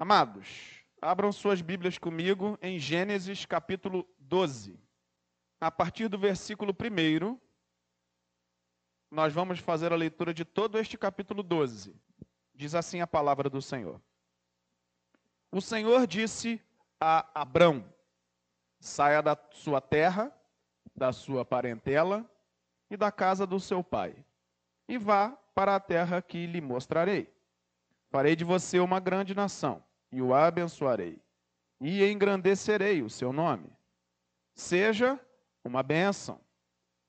Amados, abram suas Bíblias comigo em Gênesis capítulo 12. A partir do versículo 1, nós vamos fazer a leitura de todo este capítulo 12. Diz assim a palavra do Senhor. O Senhor disse a Abrão: Saia da sua terra, da sua parentela e da casa do seu pai, e vá para a terra que lhe mostrarei. Farei de você uma grande nação e o abençoarei, e engrandecerei o seu nome. Seja uma bênção.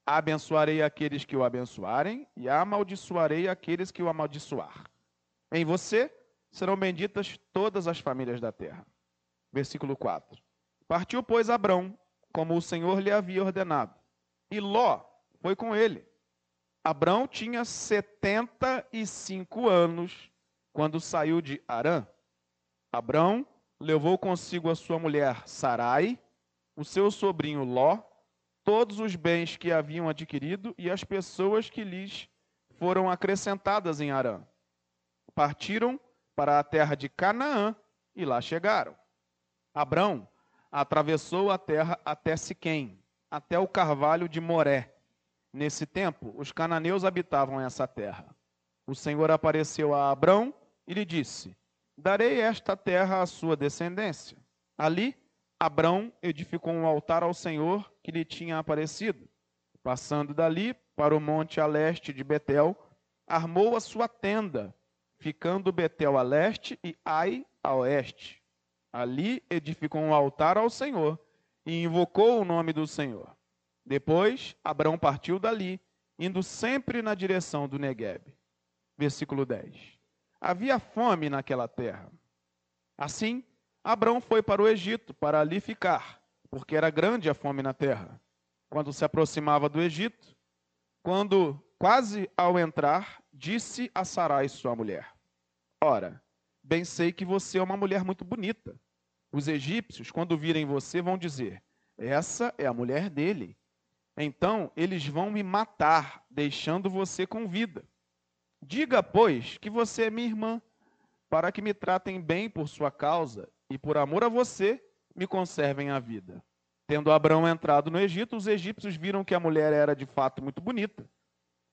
Abençoarei aqueles que o abençoarem, e amaldiçoarei aqueles que o amaldiçoar. Em você serão benditas todas as famílias da terra. Versículo 4. Partiu, pois, Abrão, como o Senhor lhe havia ordenado, e Ló foi com ele. Abrão tinha 75 anos quando saiu de Arã. Abrão levou consigo a sua mulher Sarai, o seu sobrinho Ló, todos os bens que haviam adquirido e as pessoas que lhes foram acrescentadas em Arã. Partiram para a terra de Canaã e lá chegaram. Abrão atravessou a terra até Siquém, até o carvalho de Moré. Nesse tempo, os cananeus habitavam essa terra. O Senhor apareceu a Abrão e lhe disse: Darei esta terra à sua descendência. Ali, Abrão edificou um altar ao Senhor que lhe tinha aparecido. Passando dali para o monte a leste de Betel, armou a sua tenda, ficando Betel a leste e Ai a oeste. Ali edificou um altar ao Senhor e invocou o nome do Senhor. Depois, Abrão partiu dali, indo sempre na direção do Negueb. Versículo 10. Havia fome naquela terra. Assim, Abrão foi para o Egito para ali ficar, porque era grande a fome na terra. Quando se aproximava do Egito, quando quase ao entrar, disse a Sarai, sua mulher: Ora, bem sei que você é uma mulher muito bonita. Os egípcios, quando virem você, vão dizer: Essa é a mulher dele. Então eles vão me matar, deixando você com vida. Diga, pois, que você é minha irmã, para que me tratem bem por sua causa e por amor a você me conservem a vida. Tendo Abraão entrado no Egito, os egípcios viram que a mulher era de fato muito bonita.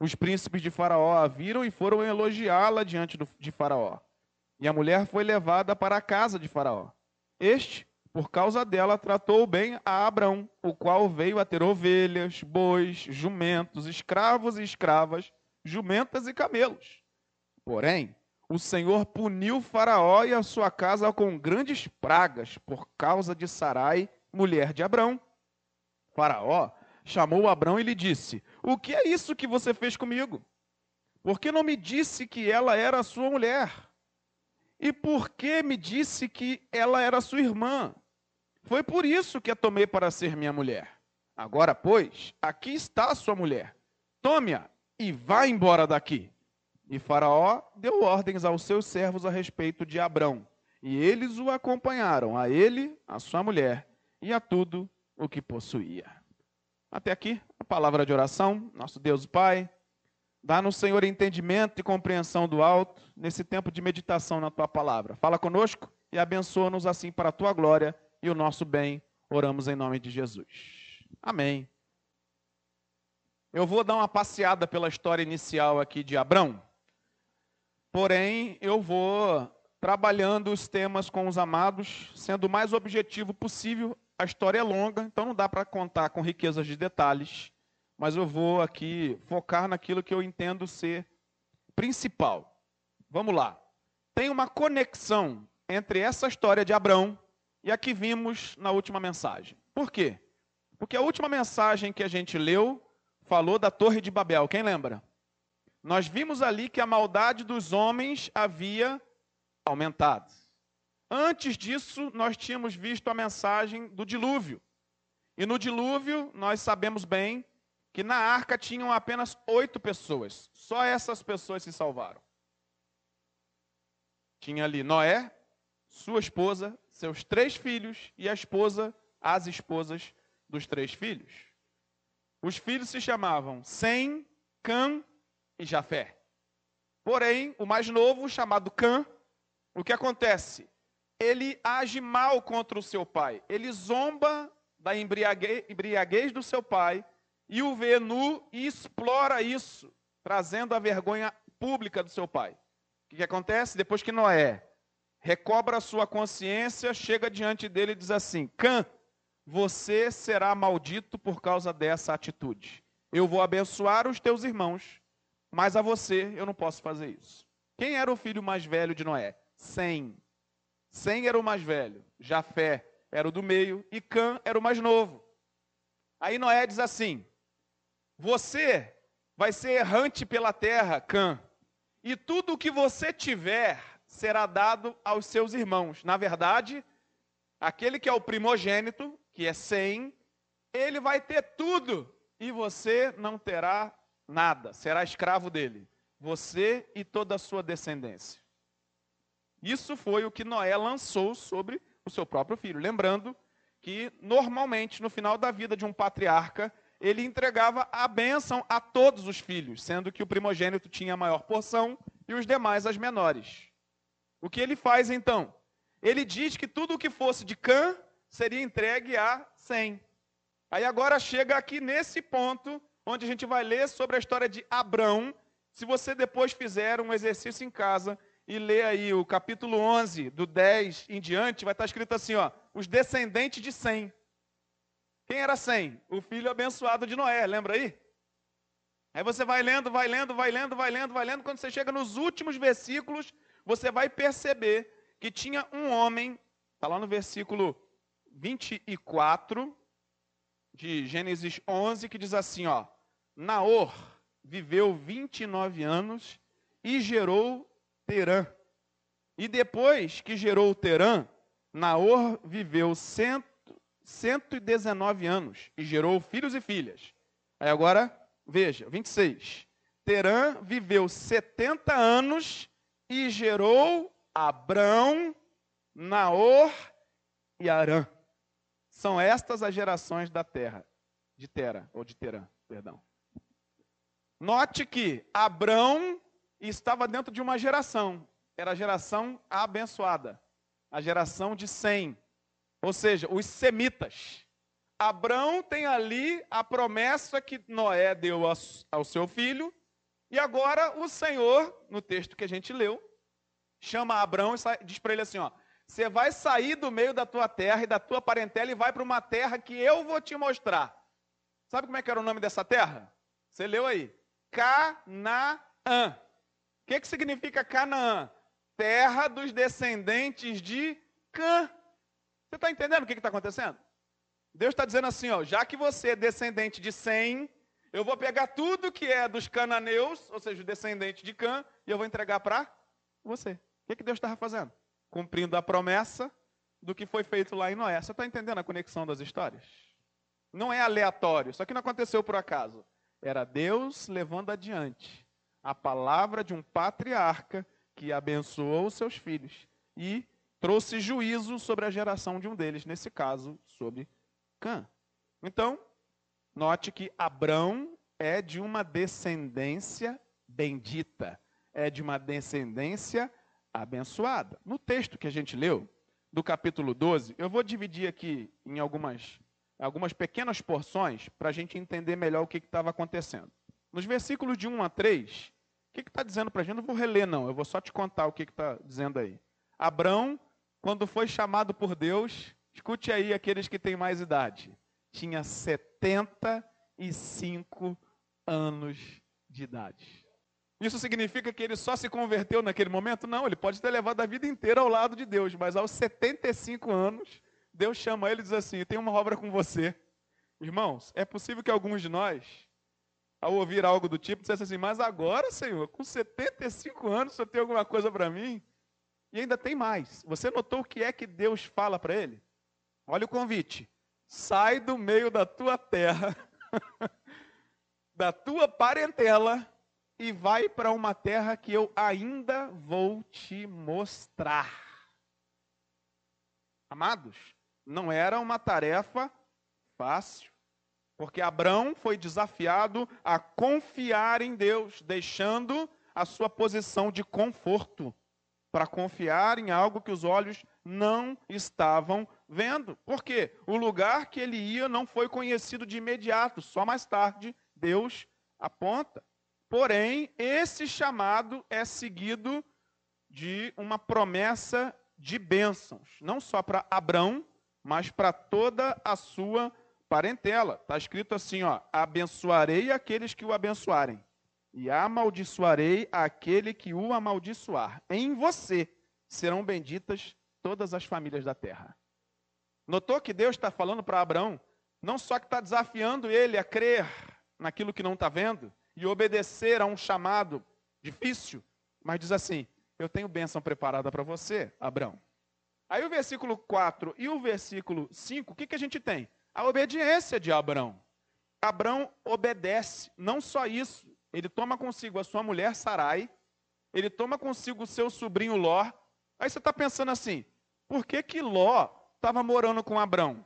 Os príncipes de Faraó a viram e foram elogiá-la diante de Faraó. E a mulher foi levada para a casa de Faraó. Este, por causa dela, tratou bem a Abraão, o qual veio a ter ovelhas, bois, jumentos, escravos e escravas jumentas e camelos. Porém, o Senhor puniu Faraó e a sua casa com grandes pragas por causa de Sarai, mulher de Abrão. Faraó chamou Abrão e lhe disse: O que é isso que você fez comigo? Por que não me disse que ela era sua mulher? E por que me disse que ela era sua irmã? Foi por isso que a tomei para ser minha mulher. Agora, pois, aqui está a sua mulher. Tome-a e vá embora daqui. E Faraó deu ordens aos seus servos a respeito de Abrão, e eles o acompanharam, a ele, a sua mulher e a tudo o que possuía. Até aqui a palavra de oração, nosso Deus Pai, dá-nos, Senhor, entendimento e compreensão do alto nesse tempo de meditação na tua palavra. Fala conosco e abençoa-nos assim para a tua glória e o nosso bem. Oramos em nome de Jesus. Amém. Eu vou dar uma passeada pela história inicial aqui de Abrão, porém eu vou trabalhando os temas com os amados, sendo o mais objetivo possível. A história é longa, então não dá para contar com riquezas de detalhes, mas eu vou aqui focar naquilo que eu entendo ser principal. Vamos lá. Tem uma conexão entre essa história de Abrão e a que vimos na última mensagem. Por quê? Porque a última mensagem que a gente leu falou da Torre de Babel, quem lembra? Nós vimos ali que a maldade dos homens havia aumentado. Antes disso, nós tínhamos visto a mensagem do dilúvio. E no dilúvio, nós sabemos bem que na arca tinham apenas oito pessoas. Só essas pessoas se salvaram. Tinha ali Noé, sua esposa, seus três filhos e a esposa, as esposas dos três filhos. Os filhos se chamavam Sem, Cã e Jafé. Porém, o mais novo, chamado Cã, o que acontece? ele age mal contra o seu pai. Ele zomba da embriaguez do seu pai e o vê nu e explora isso, trazendo a vergonha pública do seu pai. O que, acontece? Depois que Noé recobra a sua consciência, chega diante dele e diz assim: Cã, você será maldito por causa dessa atitude. Eu vou abençoar os teus irmãos, mas a você eu não posso fazer isso. Quem era o filho mais velho de Noé? Sem. Sem era o mais velho. Jafé era o do meio e Cã era o mais novo. Aí Noé diz assim: Você vai ser errante pela terra, Cã, e tudo o que você tiver será dado aos seus irmãos. Na verdade, aquele que é o primogênito, que é Sem, ele vai ter tudo e você não terá nada, será escravo dele, você e toda a sua descendência. Isso foi o que Noé lançou sobre o seu próprio filho. Lembrando que, normalmente, no final da vida de um patriarca, ele entregava a bênção a todos os filhos, sendo que o primogênito tinha a maior porção e os demais as menores. O que ele faz então? Ele diz que tudo o que fosse de Cã seria entregue a Sem. Aí agora chega aqui nesse ponto, onde a gente vai ler sobre a história de Abrão. Se você depois fizer um exercício em casa e ler aí o capítulo 11, do 10 em diante, vai estar escrito assim, ó, os descendentes de Sem. Quem era Sem? O filho abençoado de Noé, lembra aí? Aí você vai lendo, vai lendo, vai lendo, vai lendo, vai lendo, quando você chega nos últimos versículos, você vai perceber que tinha um homem, está lá no versículo 24, de Gênesis 11, que diz assim, ó: Naor viveu 29 anos e gerou Terã. E depois que gerou Terã, Naor viveu cento, 119 anos e gerou filhos e filhas. Aí agora, veja, 26. Terã viveu 70 anos e gerou Abrão, Naor e Arã. São estas as gerações da terra, de Tera, ou de Terã, perdão. Note que Abrão estava dentro de uma geração, era a geração abençoada, a geração de Sem, ou seja, os semitas. Abrão tem ali a promessa que Noé deu ao seu filho, e agora o Senhor, no texto que a gente leu, chama Abrão e diz para ele assim: ó, você vai sair do meio da tua terra e da tua parentela e vai para uma terra que eu vou te mostrar. Sabe como é que era o nome dessa terra? Você leu aí. Canaã. O que, que significa Canaã? Terra dos descendentes de Cã. Você está entendendo o que está acontecendo? Deus está dizendo assim, ó, já que você é descendente de Sem, eu vou pegar tudo que é dos cananeus, ou seja, descendente de Cã, e eu vou entregar para você. O que, que Deus estava fazendo? Cumprindo a promessa do que foi feito lá em Noé. Você está entendendo a conexão das histórias? Não é aleatório, isso aqui não aconteceu por acaso. Era Deus levando adiante a palavra de um patriarca que abençoou os seus filhos e trouxe juízo sobre a geração de um deles, nesse caso, sobre Cã. Então, note que Abrão é de uma descendência bendita, é de uma descendência abençoada. No texto que a gente leu, do capítulo 12, eu vou dividir aqui em algumas, algumas pequenas porções para a gente entender melhor o que estava acontecendo. Nos versículos de 1 a 3, o que está dizendo para a gente? Não vou reler, não, eu vou só te contar o que está dizendo aí. Abrão, quando foi chamado por Deus, escute aí aqueles que têm mais idade, tinha 75 anos de idade. Isso significa que ele só se converteu naquele momento? Não, ele pode ter levado a vida inteira ao lado de Deus, mas aos 75 anos, Deus chama ele e diz assim: tem uma obra com você. Irmãos, é possível que alguns de nós, ao ouvir algo do tipo, dissessem assim: Mas agora, Senhor, com 75 anos, Senhor tem alguma coisa para mim? E ainda tem mais. Você notou o que é que Deus fala para ele? Olha o convite: sai do meio da tua terra, da tua parentela e vai para uma terra que eu ainda vou te mostrar. Amados, não era uma tarefa fácil, porque Abraão foi desafiado a confiar em Deus, deixando a sua posição de conforto para confiar em algo que os olhos não estavam vendo. Por quê? O lugar que ele ia não foi conhecido de imediato, só mais tarde Deus aponta. Porém, esse chamado é seguido de uma promessa de bênçãos, não só para Abrão, mas para toda a sua parentela. Está escrito assim, ó: abençoarei aqueles que o abençoarem, e amaldiçoarei aquele que o amaldiçoar. Em você serão benditas todas as famílias da terra. Notou que Deus está falando para Abraão, não só que está desafiando ele a crer naquilo que não está vendo e obedecer a um chamado difícil, mas diz assim: Eu tenho bênção preparada para você, Abraão. Aí o versículo 4 e o versículo 5, o que, que a gente tem? A obediência de Abraão. Abraão obedece, não só isso, ele toma consigo a sua mulher Sarai, ele toma consigo o seu sobrinho Ló. Aí você está pensando assim, por que que Ló estava morando com Abraão?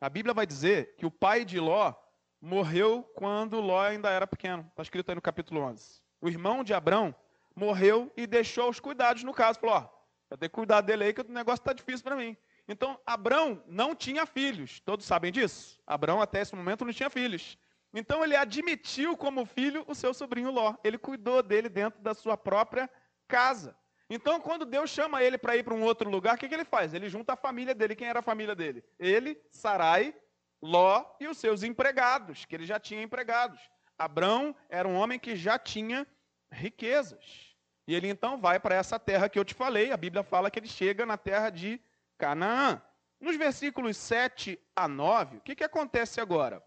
A Bíblia vai dizer que o pai de Ló morreu quando Ló ainda era pequeno. Está escrito aí no capítulo 11. O irmão de Abraão morreu e deixou os cuidados no caso. Falou, ó, eu tenho que cuidar dele aí que o negócio está difícil para mim. Então, Abraão não tinha filhos. Todos sabem disso? Abraão até esse momento não tinha filhos. Então ele admitiu como filho o seu sobrinho Ló. Ele cuidou dele dentro da sua própria casa. Então, quando Deus chama ele para ir para um outro lugar, o que, que, ele faz? Ele junta a família dele. Quem era a família dele? Ele, Sarai, Ló e os seus empregados, que ele já tinha empregados. Abraão era um homem que já tinha riquezas. E ele então vai para essa terra que eu te falei. A Bíblia fala que ele chega na terra de Canaã. Nos versículos 7 a 9, o que, que acontece agora?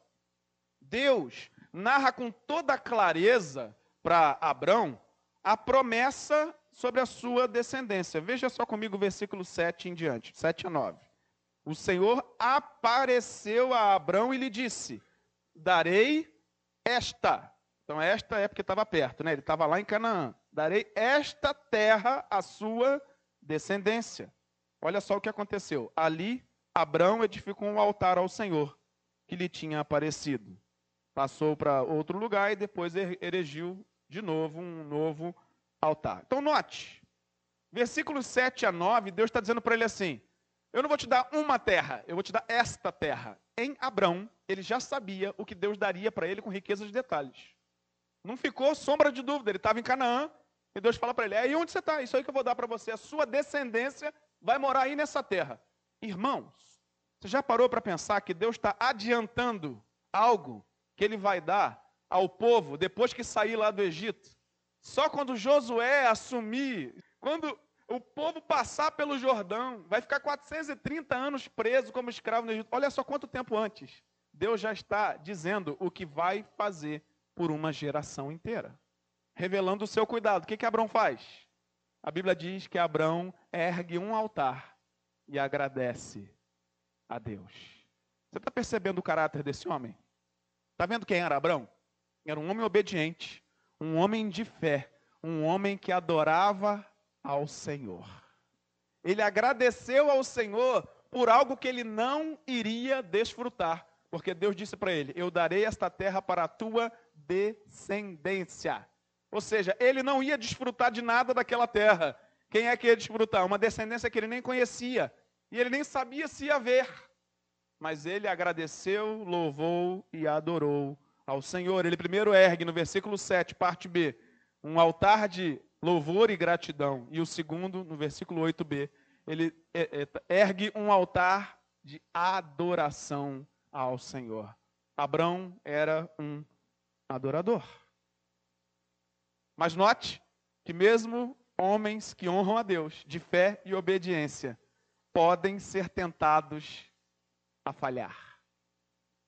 Deus narra com toda clareza para Abraão a promessa sobre a sua descendência. Veja só comigo o versículo 7 em diante, 7 a 9. O Senhor apareceu a Abraão e lhe disse: Darei esta. Então, esta é porque estava perto, né? Ele estava lá em Canaã. Darei esta terra à sua descendência. Olha só o que aconteceu. Ali, Abraão edificou um altar ao Senhor que lhe tinha aparecido passou para outro lugar e depois er-, erigiu de novo um novo altar. Então, note, versículos 7 a 9, Deus está dizendo para ele assim: Eu não vou te dar uma terra, eu vou te dar esta terra. Em Abrão, ele já sabia o que Deus daria para ele com riqueza de detalhes. Não ficou sombra de dúvida, ele estava em Canaã, e Deus fala para ele: É aí onde você está? Isso aí que eu vou dar para você. A sua descendência vai morar aí nessa terra. Irmãos, você já parou para pensar que Deus está adiantando algo que ele vai dar ao povo depois que sair lá do Egito. Só quando Josué assumir, quando o povo passar pelo Jordão, vai ficar 430 anos preso como escravo no Egito. Olha só quanto tempo antes. Deus já está dizendo o que vai fazer por uma geração inteira. Revelando o seu cuidado. O que, que Abraão faz? A Bíblia diz que Abraão ergue um altar e agradece a Deus. Você está percebendo o caráter desse homem? Está vendo quem era Abraão? Era um homem obediente, um homem de fé, um homem que adorava ao Senhor. Ele agradeceu ao Senhor por algo que ele não iria desfrutar, porque Deus disse para ele: Eu darei esta terra para a tua descendência. Ou seja, ele não ia desfrutar de nada daquela terra. Quem é que ia desfrutar? Uma descendência que ele nem conhecia. E ele nem sabia se ia ver mas ele agradeceu, louvou e adorou ao Senhor. Ele primeiro ergue, no versículo 7, parte B, um altar de louvor e gratidão. E o segundo, no versículo 8b, ele é, é, ergue um altar de adoração ao Senhor. Abraão era um adorador. Mas note que mesmo homens que honram a Deus, de fé e obediência, podem ser tentados a falhar.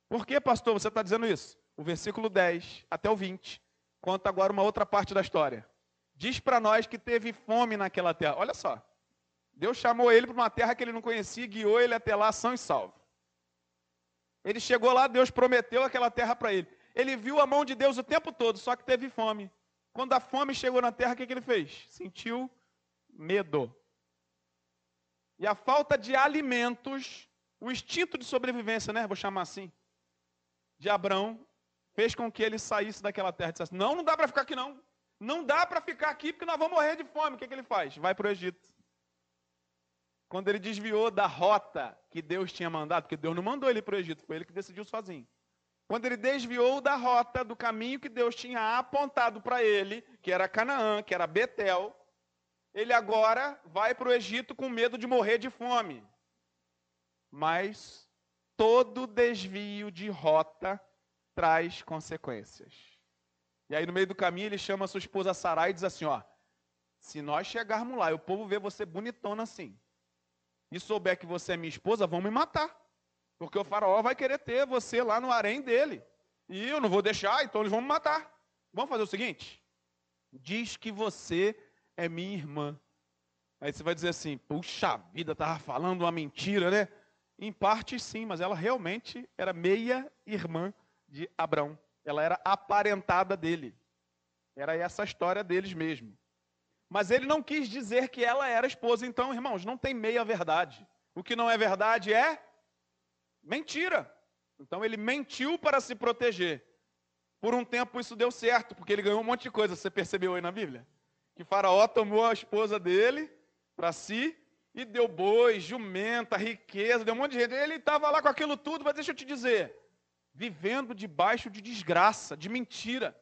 Por que, pastor, você está dizendo isso? O versículo 10 até o 20 conta agora uma outra parte da história. Diz para nós que teve fome naquela terra. Olha só. Deus chamou ele para uma terra que ele não conhecia guiou ele até lá são e salvo. Ele chegou lá, Deus prometeu aquela terra para ele. Ele viu a mão de Deus o tempo todo, só que teve fome. Quando a fome chegou na terra, o que, que ele fez? Sentiu medo. E a falta de alimentos o instinto de sobrevivência, né? Vou chamar assim, de Abraão, fez com que ele saísse daquela terra e dissesse: Não, não dá para ficar aqui não. Não dá para ficar aqui porque nós vamos morrer de fome. O que, que ele faz? Vai para o Egito. Quando ele desviou da rota que Deus tinha mandado, porque Deus não mandou ele para o Egito, foi ele que decidiu sozinho. Quando ele desviou da rota, do caminho que Deus tinha apontado para ele, que era Canaã, que era Betel, ele agora vai para o Egito com medo de morrer de fome. Mas todo desvio de rota traz consequências. E aí no meio do caminho ele chama sua esposa Sarai e diz assim, ó, se nós chegarmos lá e o povo ver você bonitona assim, e souber que você é minha esposa, vão me matar. Porque o faraó vai querer ter você lá no harém dele. E eu não vou deixar, então eles vão me matar. Vamos fazer o seguinte? Diz que você é minha irmã. Aí você vai dizer assim, puxa vida, estava falando uma mentira, né? Em parte sim, mas ela realmente era meia irmã de Abraão. Ela era aparentada dele. Era essa a história deles mesmo. Mas ele não quis dizer que ela era esposa. Então, irmãos, não tem meia verdade. O que não é verdade é mentira. Então ele mentiu para se proteger. Por um tempo isso deu certo, porque ele ganhou um monte de coisa. Você percebeu aí na Bíblia? Que Faraó tomou a esposa dele para si e deu bois, jumenta, riqueza, deu um monte de gente. Ele estava lá com aquilo tudo, mas deixa eu te dizer, vivendo debaixo de desgraça, de mentira.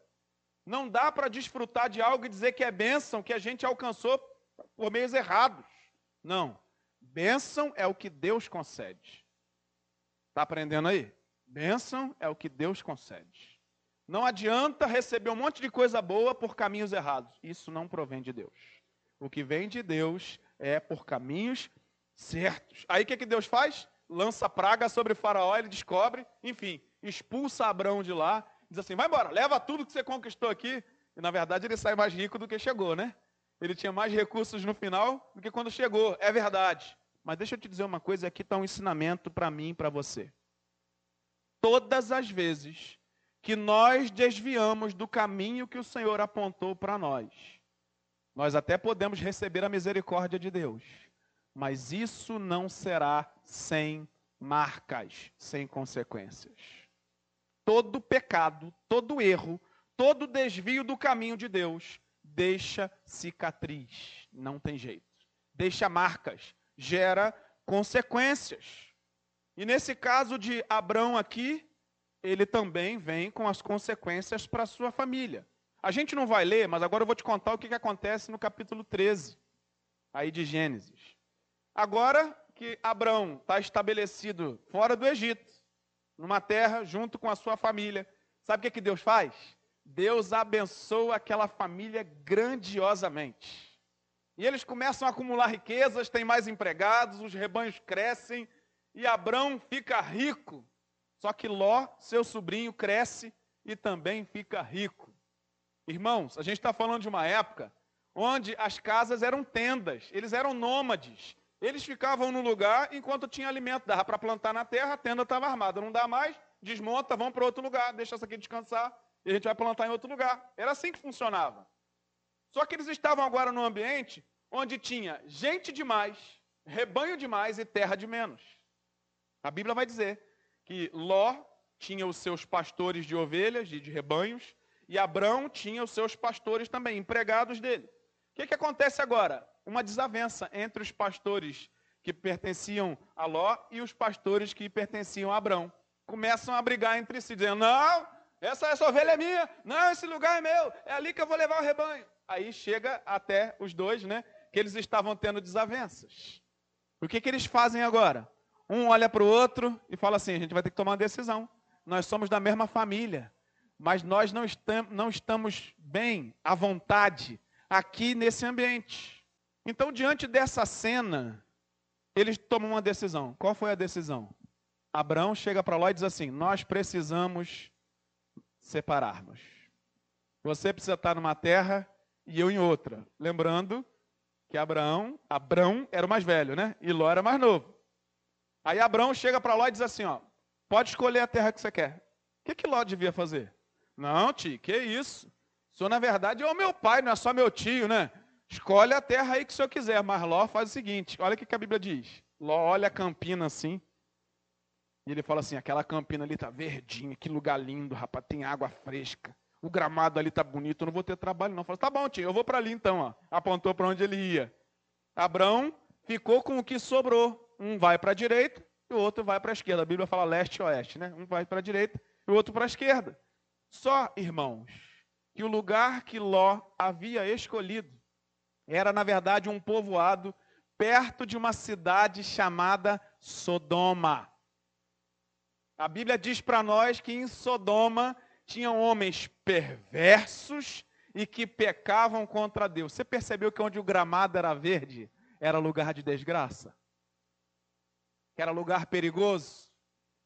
Não dá para desfrutar de algo e dizer que é bênção, que a gente alcançou por meios errados. Não. Bênção é o que Deus concede. Está aprendendo aí? Bênção é o que Deus concede. Não adianta receber um monte de coisa boa por caminhos errados. Isso não provém de Deus. O que vem de Deus é por caminhos certos. Aí o que, que Deus faz? Lança praga sobre faraó, ele descobre, enfim, expulsa Abraão de lá, diz assim: vai embora, leva tudo que você conquistou aqui. E na verdade ele sai mais rico do que chegou, né? Ele tinha mais recursos no final do que quando chegou, é verdade. Mas deixa eu te dizer uma coisa, aqui está um ensinamento para mim e para você. Todas as vezes que nós desviamos do caminho que o Senhor apontou para nós, nós até podemos receber a misericórdia de Deus, mas isso não será sem marcas, sem consequências todo pecado, todo erro, todo desvio do caminho de Deus deixa cicatriz, não tem jeito. Deixa marcas, gera consequências. E nesse caso de Abraão aqui, ele também vem com as consequências para sua família. A gente não vai ler, mas agora eu vou te contar o que, que acontece no capítulo 13, aí de Gênesis. Agora que Abraão está estabelecido fora do Egito, numa terra junto com a sua família. Sabe o que, que Deus faz? Deus abençoa aquela família grandiosamente. E eles começam a acumular riquezas, têm mais empregados, os rebanhos crescem e Abrão fica rico. Só que Ló, seu sobrinho, cresce e também fica rico. Irmãos, a gente está falando de uma época onde as casas eram tendas, eles eram nômades. Eles ficavam no lugar enquanto tinha alimento, dava para plantar na terra, a tenda estava armada. Não dá mais, desmonta, vão para outro lugar, deixa essa aqui descansar e a gente vai plantar em outro lugar. Era assim que funcionava. Só que eles estavam agora num ambiente onde tinha gente demais, rebanho demais e terra de menos. A Bíblia vai dizer que Ló tinha os seus pastores de ovelhas e de rebanhos, e Abrão tinha os seus pastores também, empregados dele. O que, que acontece agora? Uma desavença entre os pastores que pertenciam a Ló e os pastores que pertenciam a Abrão. Começam a brigar entre si, dizendo: Não, essa, essa ovelha é minha, não, esse lugar é meu, é ali que eu vou levar o rebanho. Aí chega até os dois, né? Que eles estavam tendo desavenças. O que, que eles fazem agora? Um olha para o outro e fala assim: a gente vai ter que tomar uma decisão. Nós somos da mesma família, mas nós não, não estamos bem, à vontade, aqui nesse ambiente. Então, diante dessa cena, eles tomam uma decisão. Qual foi a decisão? Abraão chega para lá e diz assim: Nós precisamos separarmos. Você precisa estar numa terra e eu em outra. Lembrando que Abraão, Abraão era o mais velho, né? E Ló era mais novo. Aí Abraão chega para Ló e diz assim: ó, pode escolher a terra que você quer. O que, que Ló devia fazer? Não, tio, que isso? Senhor, na verdade, é o meu pai, não é só meu tio, né? Escolhe a terra aí que o senhor quiser, mas Ló faz o seguinte: olha o que a Bíblia diz. Ló olha a campina assim, e ele fala assim: aquela campina ali está verdinha, que lugar lindo, rapaz, tem água fresca. o gramado ali tá bonito, eu não vou ter trabalho não. Falou, tá bom, tio, eu vou para ali então, ó. Apontou para onde ele ia. Abraão ficou com o que sobrou. Um vai para a direita e o outro vai para a esquerda. A Bíblia fala leste e oeste, né? Um vai para a direita e o outro para a esquerda. Só, irmãos, que o lugar que Ló havia escolhido era, na verdade, um povoado perto de uma cidade chamada Sodoma. A Bíblia diz para nós que em Sodoma tinham homens perversos e que pecavam contra Deus. Você percebeu que onde o gramado era verde era lugar de desgraça? Era lugar perigoso?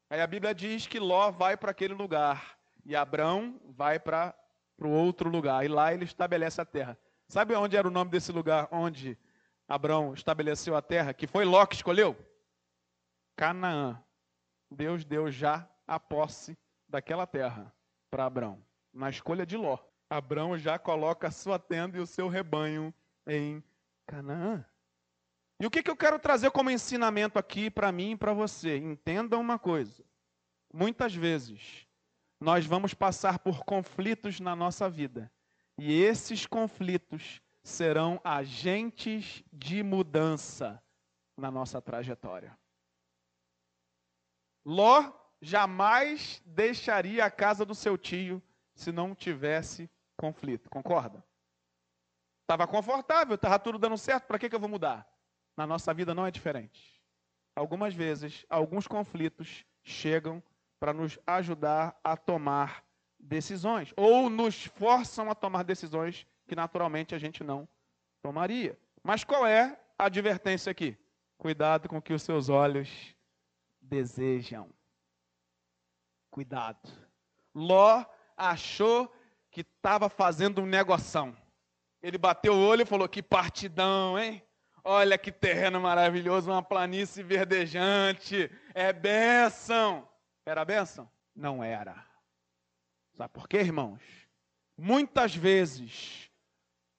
Aí a Bíblia diz que Ló vai para aquele lugar e Abrão vai para o outro lugar. E lá ele estabelece a terra. Sabe onde era o nome desse lugar onde Abrão estabeleceu a terra? Que foi Ló que escolheu? Canaã. Deus deu já a posse daquela terra para Abrão, na escolha de Ló. Abrão já coloca a sua tenda e o seu rebanho em Canaã. E o que, que eu quero trazer como ensinamento aqui para mim e para você? Entenda uma coisa. Muitas vezes nós vamos passar por conflitos na nossa vida. E esses conflitos serão agentes de mudança na nossa trajetória. Ló jamais deixaria a casa do seu tio se não tivesse conflito. Concorda? Estava confortável, estava tudo dando certo, para que, que eu vou mudar? Na nossa vida não é diferente. Algumas vezes, alguns conflitos chegam para nos ajudar a tomar decisões, ou nos forçam a tomar decisões que naturalmente a gente não tomaria. Mas qual é a advertência aqui? Cuidado com o que os seus olhos desejam. Cuidado. Ló achou que estava fazendo um negoção. Ele bateu o olho e falou: Que partidão, hein? Olha que terreno maravilhoso, uma planície verdejante. É bênção. Era bênção? Não era. Sabe por quê, irmãos? Muitas vezes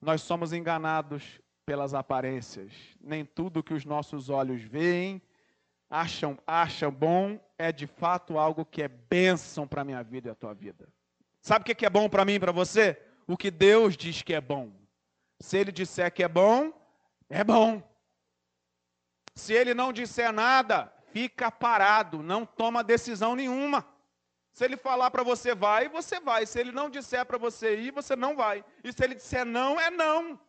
nós somos enganados pelas aparências. Nem tudo que os nossos olhos veem, acham, acham bom, é de fato algo que é bênção para a minha vida e a tua vida. Sabe o que é bom para mim e para você? O que Deus diz que é bom. Se Ele disser que é bom, é bom. Se Ele não disser nada, fica parado, não toma decisão nenhuma. Se Ele falar para você vai, você vai. Se Ele não disser para você ir, você não vai. E se Ele disser não, é não.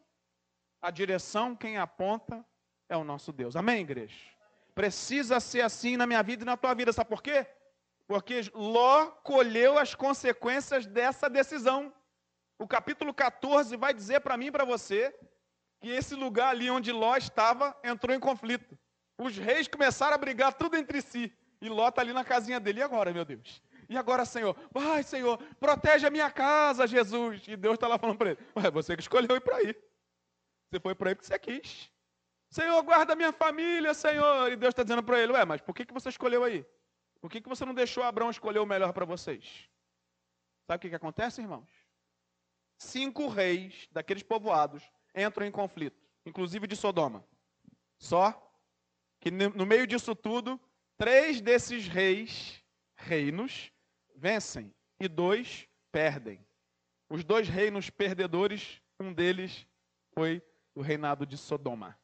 A direção, quem aponta, é o nosso Deus. Amém, igreja? Precisa ser assim na minha vida e na tua vida. Sabe por quê? Porque Ló colheu as consequências dessa decisão. O capítulo 14 vai dizer para mim e para você que esse lugar ali onde Ló estava entrou em conflito. Os reis começaram a brigar tudo entre si. E Ló está ali na casinha dele. E agora, meu Deus? E agora, Senhor? Vai, Senhor, protege a minha casa, Jesus. E Deus está lá falando para ele: Ué, você que escolheu ir para aí. Você foi para aí porque você quis. Senhor, guarda minha família, Senhor. E Deus está dizendo para ele: Ué, mas por que, que você escolheu aí? Por que, que você não deixou Abraão escolher o melhor para vocês? Sabe o que, que acontece, irmãos? Cinco reis daqueles povoados entram em conflito, inclusive de Sodoma. Só que no meio disso tudo, três desses reis, reinos, vencem e dois perdem. Os dois reinos perdedores, um deles foi o reinado de Sodoma.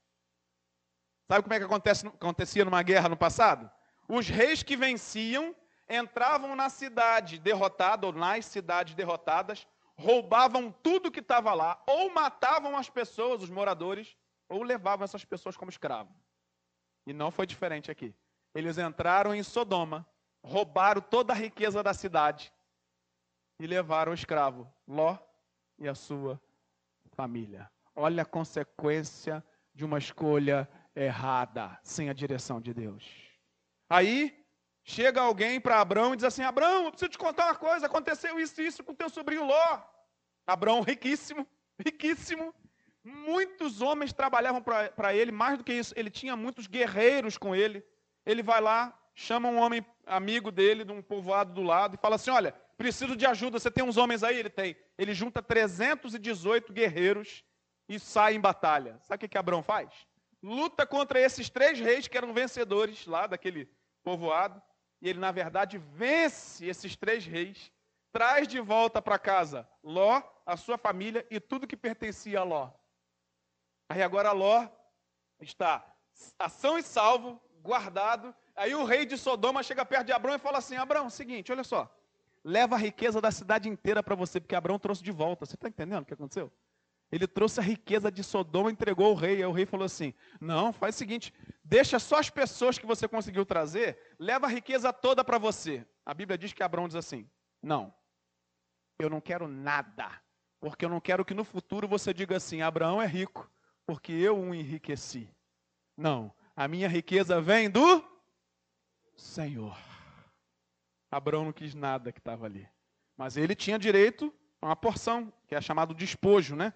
Sabe como é que acontece, acontecia numa guerra no passado? Os reis que venciam entravam na cidade derrotada, ou nas cidades derrotadas, roubavam tudo que estava lá, ou matavam as pessoas, os moradores, ou levavam essas pessoas como escravos. E não foi diferente aqui. Eles entraram em Sodoma, roubaram toda a riqueza da cidade e levaram o escravo, Ló e a sua família. Olha a consequência de uma escolha errada, sem a direção de Deus. Aí chega alguém para Abraão e diz assim: Abraão, eu preciso te contar uma coisa, aconteceu isso e isso com teu sobrinho Ló. Abraão, riquíssimo, riquíssimo. Muitos homens trabalhavam para ele, mais do que isso, ele tinha muitos guerreiros com ele. Ele vai lá, chama um homem amigo dele, de um povoado do lado, e fala assim: Olha, preciso de ajuda, você tem uns homens aí? Ele tem. Ele junta 318 guerreiros e sai em batalha. Sabe o que, Abraão faz? luta contra esses três reis que eram vencedores lá daquele povoado. E ele, na verdade, vence esses três reis, traz de volta para casa Ló, a sua família e tudo que pertencia a Ló. Aí agora Ló está ação e salvo, guardado. Aí o rei de Sodoma chega perto de Abraão e fala assim: Abraão, seguinte, olha só. Leva a riqueza da cidade inteira para você, porque Abraão trouxe de volta. Você está entendendo o que aconteceu? Ele trouxe a riqueza de Sodoma e entregou ao rei. Aí o rei falou assim: Não, faz o seguinte, deixa só as pessoas que você conseguiu trazer, leva a riqueza toda para você. A Bíblia diz que Abraão diz assim: Não, eu não quero nada, porque eu não quero que no futuro você diga assim: Abraão é rico, porque eu o enriqueci. Não, a minha riqueza vem do Senhor. Abraão não quis nada que estava ali. Mas ele tinha direito a uma porção, que é chamado despojo, né?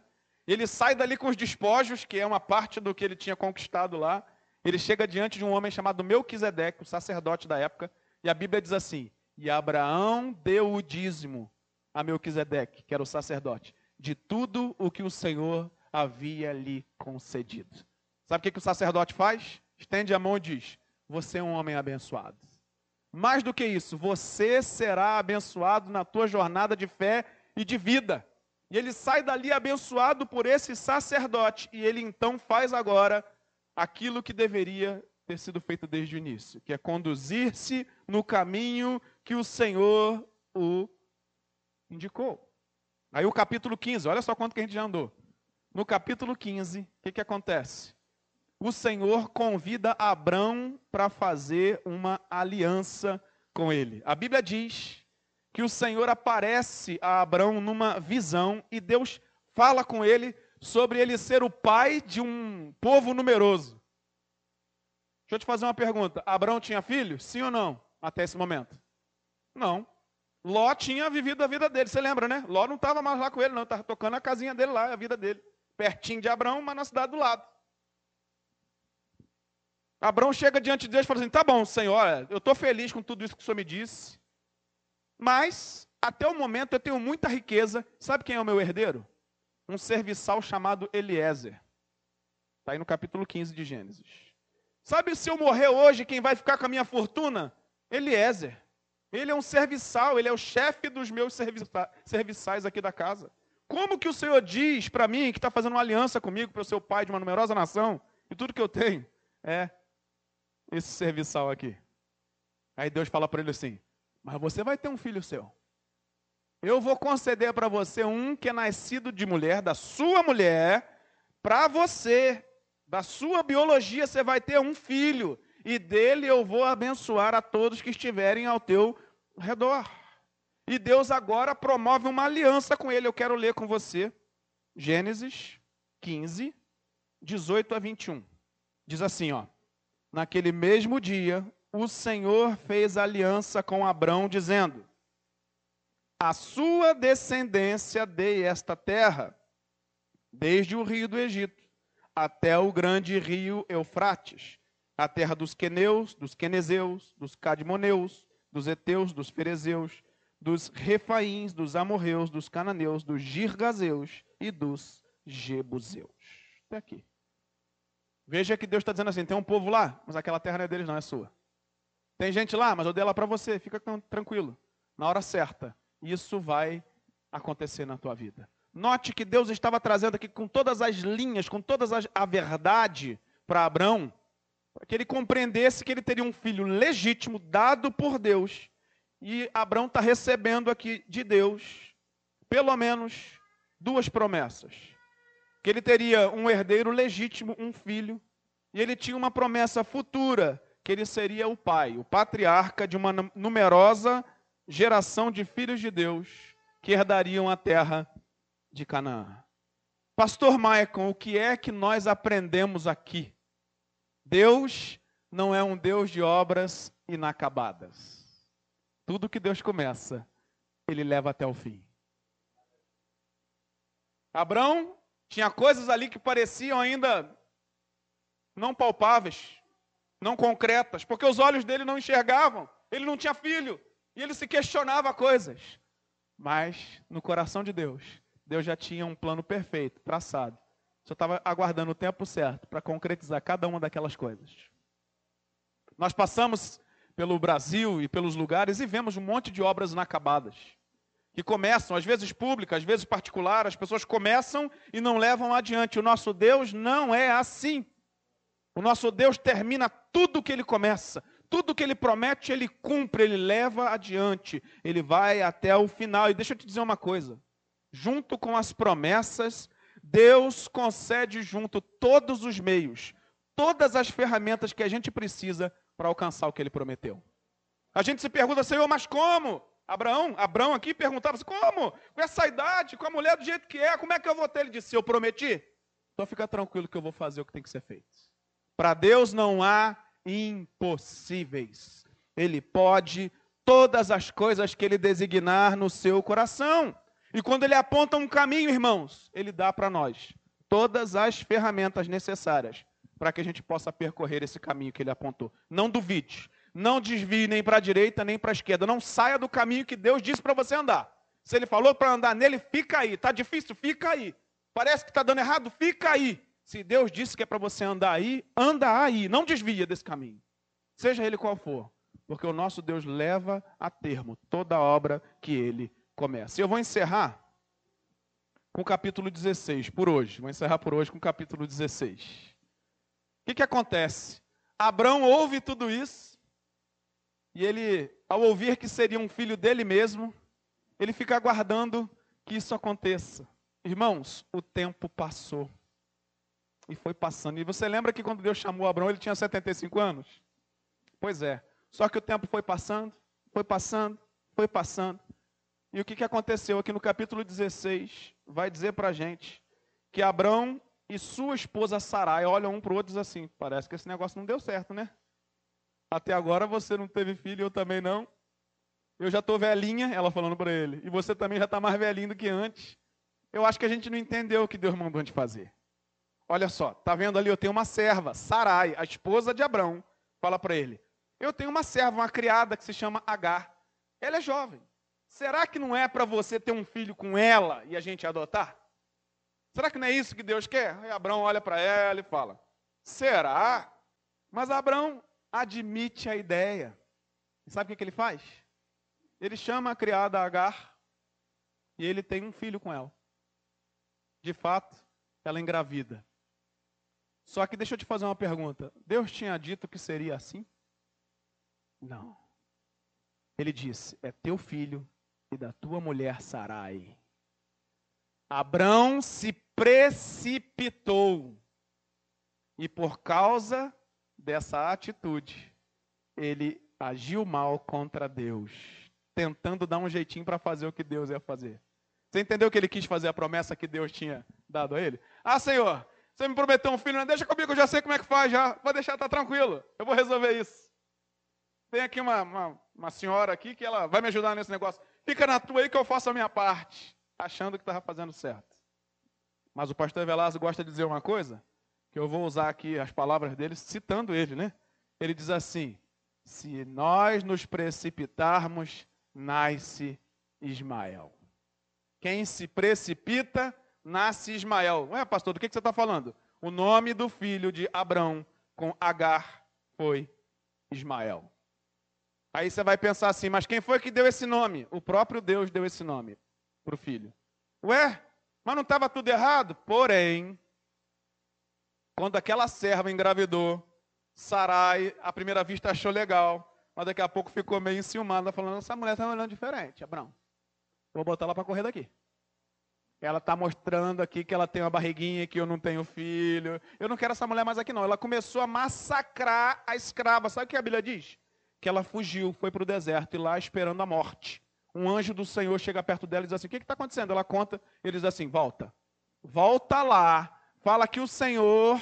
Ele sai dali com os despojos, que é uma parte do que ele tinha conquistado lá. Ele chega diante de um homem chamado Melquisedeque, o sacerdote da época, e a Bíblia diz assim: E Abraão deu o dízimo a Melquisedeque, que era o sacerdote, de tudo o que o Senhor havia lhe concedido. Sabe o que, que o sacerdote faz? Estende a mão e diz: Você é um homem abençoado. Mais do que isso, você será abençoado na tua jornada de fé e de vida. E ele sai dali abençoado por esse sacerdote, e ele então faz agora aquilo que deveria ter sido feito desde o início, que é conduzir-se no caminho que o Senhor o indicou. Aí o capítulo 15, olha só quanto que a gente já andou. No capítulo 15, o que, que acontece? O Senhor convida Abrão para fazer uma aliança com ele. A Bíblia diz que o Senhor aparece a Abrão numa visão e Deus fala com ele sobre ele ser o pai de um povo numeroso. Deixa eu te fazer uma pergunta. Abrão tinha filho? Sim ou não? Até esse momento? Não. Ló tinha vivido a vida dele, você lembra, né? Ló não estava mais lá com ele, não, estava tocando a casinha dele lá, a vida dele. Pertinho de Abrão, mas na cidade do lado. Abraão chega diante de Deus e fala assim: tá bom, Senhor, eu estou feliz com tudo isso que o Senhor me disse, mas até o momento eu tenho muita riqueza. Sabe quem é o meu herdeiro? Um serviçal chamado Eliezer. Está aí no capítulo 15 de Gênesis. Sabe se eu morrer hoje, quem vai ficar com a minha fortuna? Eliezer. Ele é um serviçal, ele é o chefe dos meus serviçais aqui da casa. Como que o Senhor diz para mim, que está fazendo uma aliança comigo, para o seu pai de uma numerosa nação, e tudo que eu tenho é esse serviçal aqui. Aí Deus fala para ele assim: Mas você vai ter um filho seu. Eu vou conceder para você um que é nascido de mulher, da sua mulher, para você, da sua biologia, você vai ter um filho, e dele eu vou abençoar a todos que estiverem ao teu redor. E Deus agora promove uma aliança com ele. Eu quero ler com você Gênesis 15, 18 a 21. Diz assim, ó: Naquele mesmo dia, o Senhor fez aliança com Abrão, dizendo: A sua descendência dei esta terra, desde o rio do Egito até o grande rio Eufrates, a terra dos queneus, dos quenezeus, dos cadmoneus, dos heteus, dos ferezeus, dos refaíns, dos amorreus, dos cananeus, dos girgazeus e dos jebuseus. Até aqui. Veja que Deus está dizendo assim: tem um povo lá, mas aquela terra não é deles, não, é sua. Tem gente lá, mas eu dei ela para você, fica tranquilo. Na hora certa, isso vai acontecer na tua vida. Note que Deus estava trazendo aqui com todas as linhas, com toda a verdade para Abraão, para que ele compreendesse que ele teria um filho legítimo dado por Deus. E Abraão está recebendo aqui de Deus, pelo menos, duas promessas que ele teria um herdeiro legítimo, um filho, e ele tinha uma promessa futura, que ele seria o pai, o patriarca de uma numerosa geração de filhos de Deus que herdariam a terra de Canaã. Pastor Maicon, o que é que nós aprendemos aqui? Deus não é um Deus de obras inacabadas. Tudo que Deus começa, ele leva até o fim. Abraão tinha coisas ali que pareciam ainda não palpáveis, não concretas, porque os olhos dele não enxergavam. Ele não tinha filho e ele se questionava coisas. Mas no coração de Deus, Deus já tinha um plano perfeito, traçado. Só estava aguardando o tempo certo para concretizar cada uma daquelas coisas. Nós passamos pelo Brasil e pelos lugares e vemos um monte de obras inacabadas que começam, às vezes públicas, às vezes particular, as pessoas começam e não levam adiante. O nosso Deus não é assim. O nosso Deus termina tudo que ele começa, tudo que ele promete, ele cumpre, ele leva adiante, ele vai até o final. E deixa eu te dizer uma coisa: junto com as promessas, Deus concede junto todos os meios, todas as ferramentas que a gente precisa para alcançar o que ele prometeu. A gente se pergunta, Senhor, mas como? Abraão, Abraão aqui perguntava assim, como? Com essa idade, com a mulher do jeito que é, como é que eu vou ter? Ele disse, eu prometi. Então fica tranquilo que eu vou fazer o que tem que ser feito. Para Deus não há impossíveis. Ele pode todas as coisas que ele designar no seu coração. E quando ele aponta um caminho, irmãos, ele dá para nós todas as ferramentas necessárias para que a gente possa percorrer esse caminho que ele apontou. Não duvide, não desvie nem para a direita nem para a esquerda, não saia do caminho que Deus disse para você andar. Se ele falou para andar nele, fica aí. Está difícil? Fica aí. Parece que está dando errado? Fica aí. Se Deus disse que é para você andar aí, anda aí, não desvia desse caminho. Seja ele qual for, porque o nosso Deus leva a termo toda a obra que ele começa. E eu vou encerrar com o capítulo 16 por hoje. Vou encerrar por hoje com o capítulo 16. O que, que acontece? Abraão ouve tudo isso, e ele, ao ouvir que seria um filho dele mesmo, ele fica aguardando que isso aconteça. Irmãos, o tempo passou. E foi passando. E você lembra que quando Deus chamou Abraão, ele tinha 75 anos? Pois é. Só que o tempo foi passando, foi passando, foi passando. E o que, que aconteceu aqui no capítulo 16? Vai dizer para a gente que Abraão e sua esposa Sarai olham um para o outro e dizem assim: parece que esse negócio não deu certo, né? Até agora você não teve filho, eu também não. Eu já estou velhinha, ela falando para ele. E você também já está mais velhinho do que antes. Eu acho que a gente não entendeu o que Deus mandou a gente fazer. Olha só, tá vendo ali? Eu tenho uma serva, Sarai, a esposa de Abrão, fala para ele: Eu tenho uma serva, uma criada que se chama Agar. Ela é jovem. Será que não é para você ter um filho com ela e a gente adotar? Será que não é isso que Deus quer? Aí Abraão olha para ela e fala: Será? Mas Abraão admite a ideia. E sabe o que ele faz? Ele chama a criada Agar e ele tem um filho com ela. De fato, ela engravida. Só que deixa eu te fazer uma pergunta. Deus tinha dito que seria assim? Não. Ele disse: É teu filho e da tua mulher Sarai. Abrão se precipitou. E por causa dessa atitude, ele agiu mal contra Deus, tentando dar um jeitinho para fazer o que Deus ia fazer. Você entendeu que ele quis fazer a promessa que Deus tinha dado a ele? Ah, Senhor, você me prometeu um filho, não deixa comigo, eu já sei como é que faz, já. Vou deixar, tá tranquilo. Eu vou resolver isso. Tem aqui uma, uma, uma senhora aqui que ela vai me ajudar nesse negócio. Fica na tua aí que eu faço a minha parte, achando que estava fazendo certo. Mas o pastor Velasco gosta de dizer uma coisa, que eu vou usar aqui as palavras dele, citando ele, né? Ele diz assim: se nós nos precipitarmos, nasce Ismael. Quem se precipita, nasce Ismael. Ué, pastor, do que, você está falando? O nome do filho de Abrão com Agar foi Ismael. Aí você vai pensar assim, mas quem foi que deu esse nome? O próprio Deus deu esse nome para o filho. Ué, mas não estava tudo errado? Porém, quando aquela serva engravidou, Sarai, à primeira vista, achou legal, mas daqui a pouco ficou meio enciumada, falando: essa mulher está olhando diferente, Abraão. Vou botar ela para correr daqui. Ela está mostrando aqui que ela tem uma barriguinha, que eu não tenho filho. Eu não quero essa mulher mais aqui, não. Ela começou a massacrar a escrava. Sabe o que a Bíblia diz? Que ela fugiu, foi para o deserto e lá esperando a morte. Um anjo do Senhor chega perto dela e diz assim: O que está acontecendo? Ela conta, ele diz assim: Volta. Volta lá. Fala que o Senhor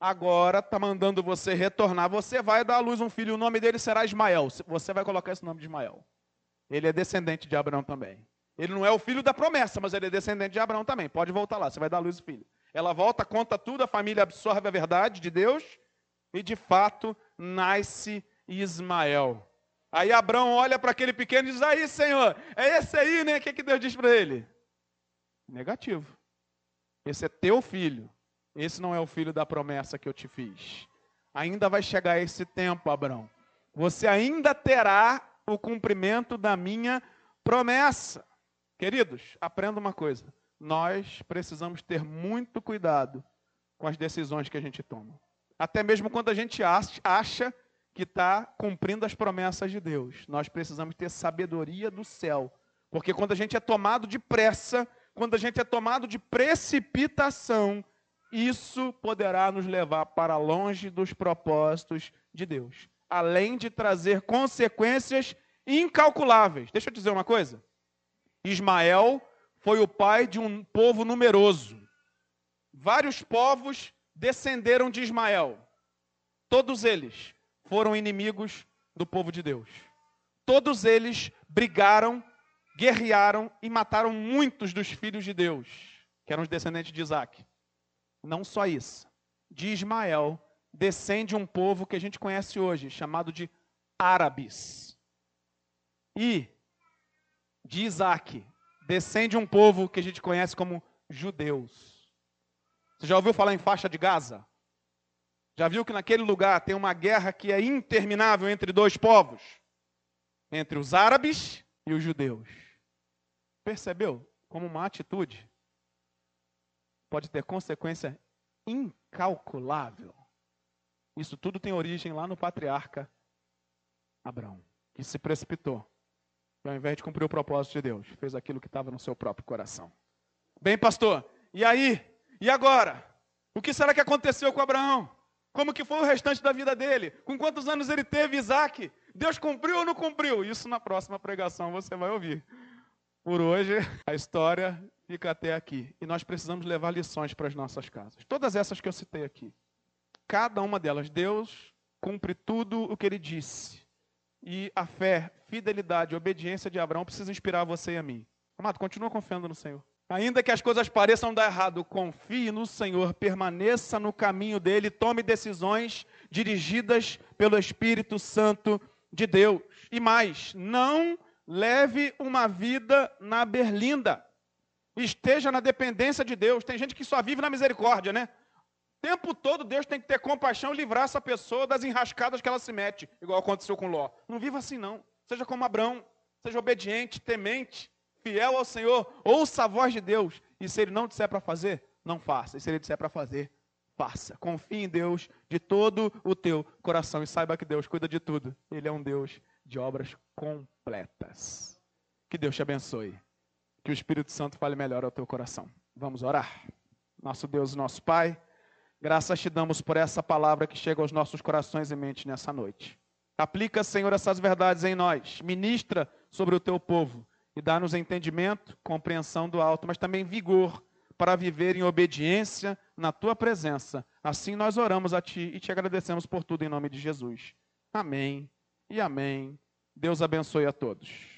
agora está mandando você retornar. Você vai dar à luz um filho, o nome dele será Ismael. Você vai colocar esse nome de Ismael. Ele é descendente de Abraão também. Ele não é o filho da promessa, mas ele é descendente de Abraão também. Pode voltar lá, você vai dar luz ao filho. Ela volta, conta tudo, a família absorve a verdade de Deus e de fato nasce Ismael. Aí Abraão olha para aquele pequeno e diz: Aí, Senhor, é esse aí, né? O que, que Deus diz para ele? Negativo. Esse é teu filho. Esse não é o filho da promessa que eu te fiz. Ainda vai chegar esse tempo, Abraão. Você ainda terá o cumprimento da minha promessa. Queridos, aprenda uma coisa. Nós precisamos ter muito cuidado com as decisões que a gente toma. Até mesmo quando a gente acha que está cumprindo as promessas de Deus. Nós precisamos ter sabedoria do céu. Porque quando a gente é tomado de pressa, quando a gente é tomado de precipitação, isso poderá nos levar para longe dos propósitos de Deus, além de trazer consequências incalculáveis. Deixa eu dizer uma coisa. Ismael foi o pai de um povo numeroso. Vários povos descenderam de Ismael. Todos eles foram inimigos do povo de Deus. Todos eles brigaram, guerrearam e mataram muitos dos filhos de Deus, que eram os descendentes de Isaac. Não só isso. De Ismael descende um povo que a gente conhece hoje, chamado de árabes. E de Isaac descende um povo que a gente conhece como judeus. Você já ouviu falar em faixa de Gaza? Já viu que naquele lugar tem uma guerra que é interminável entre dois povos? Entre os árabes e os judeus. Percebeu como uma atitude pode ter consequência incalculável? Isso tudo tem origem lá no patriarca Abraão, que se precipitou ao invés de cumprir o propósito de Deus, fez aquilo que estava no seu próprio coração. Bem, pastor, e aí? E agora? O que será que aconteceu com Abraão? Como que foi o restante da vida dele? Com quantos anos ele teve Isaac? Deus cumpriu ou não cumpriu? Isso na próxima pregação você vai ouvir. Por hoje, a história fica até aqui. E nós precisamos levar lições para as nossas casas. Todas essas que eu citei aqui. Cada uma delas, Deus cumpre tudo o que ele disse. E a fé, fidelidade, obediência de Abraão precisa inspirar você e a mim. Amado, continua confiando no Senhor. Ainda que as coisas pareçam dar errado, confie no Senhor, permaneça no caminho dele, tome decisões dirigidas pelo Espírito Santo de Deus. E mais, não leve uma vida na berlinda. Esteja na dependência de Deus. Tem gente que só vive na misericórdia, né? O tempo todo Deus tem que ter compaixão e livrar essa pessoa das enrascadas que ela se mete, igual aconteceu com Ló. Não viva assim, não. Seja como Abraão, seja obediente, temente, fiel ao Senhor, ouça a voz de Deus. E se ele não disser para fazer, não faça. E se ele disser para fazer, faça. Confie em Deus de todo o teu coração e saiba que Deus cuida de tudo. Ele é um Deus de obras completas. Que Deus te abençoe. Que o Espírito Santo fale melhor ao teu coração. Vamos orar. Nosso Deus, nosso Pai. Graças te damos por essa palavra que chega aos nossos corações e mentes nessa noite. Aplica, Senhor, essas verdades em nós. Ministra sobre o teu povo e dá-nos entendimento, compreensão do alto, mas também vigor para viver em obediência na tua presença. Assim nós oramos a ti e te agradecemos por tudo em nome de Jesus. Amém e amém. Deus abençoe a todos.